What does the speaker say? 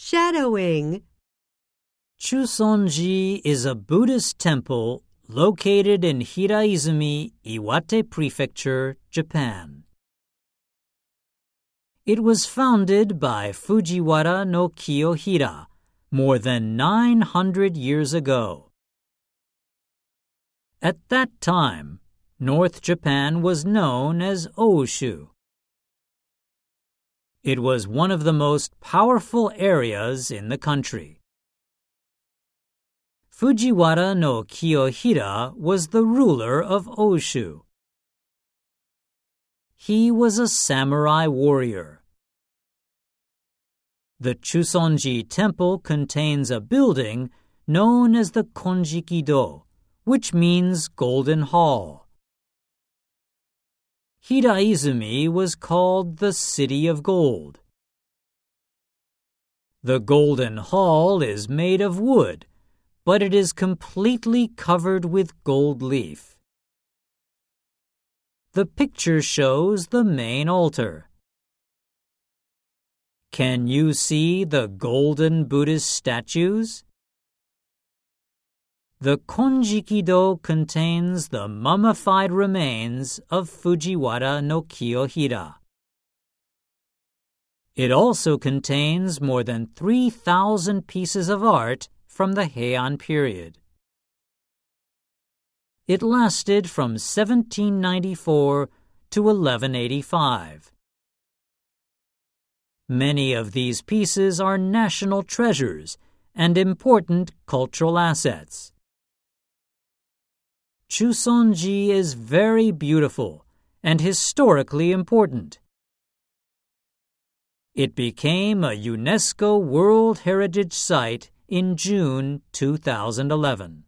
Shadowing. Chusonji is a Buddhist temple located in Hiraizumi, Iwate Prefecture, Japan. It was founded by Fujiwara no Kiyohira more than 900 years ago. At that time, North Japan was known as Oshu. It was one of the most powerful areas in the country. Fujiwara no Kiyohira was the ruler of Oshu. He was a samurai warrior. The Chusonji temple contains a building known as the Konjikido, which means Golden Hall. Hiraizumi was called the City of Gold. The Golden Hall is made of wood but it is completely covered with gold leaf. The picture shows the main altar. Can you see the golden Buddhist statues? The Konjikido contains the mummified remains of Fujiwara no Kiyohira. It also contains more than 3,000 pieces of art from the Heian period. It lasted from 1794 to 1185. Many of these pieces are national treasures and important cultural assets. Chusonji is very beautiful and historically important. It became a UNESCO World Heritage Site in June 2011.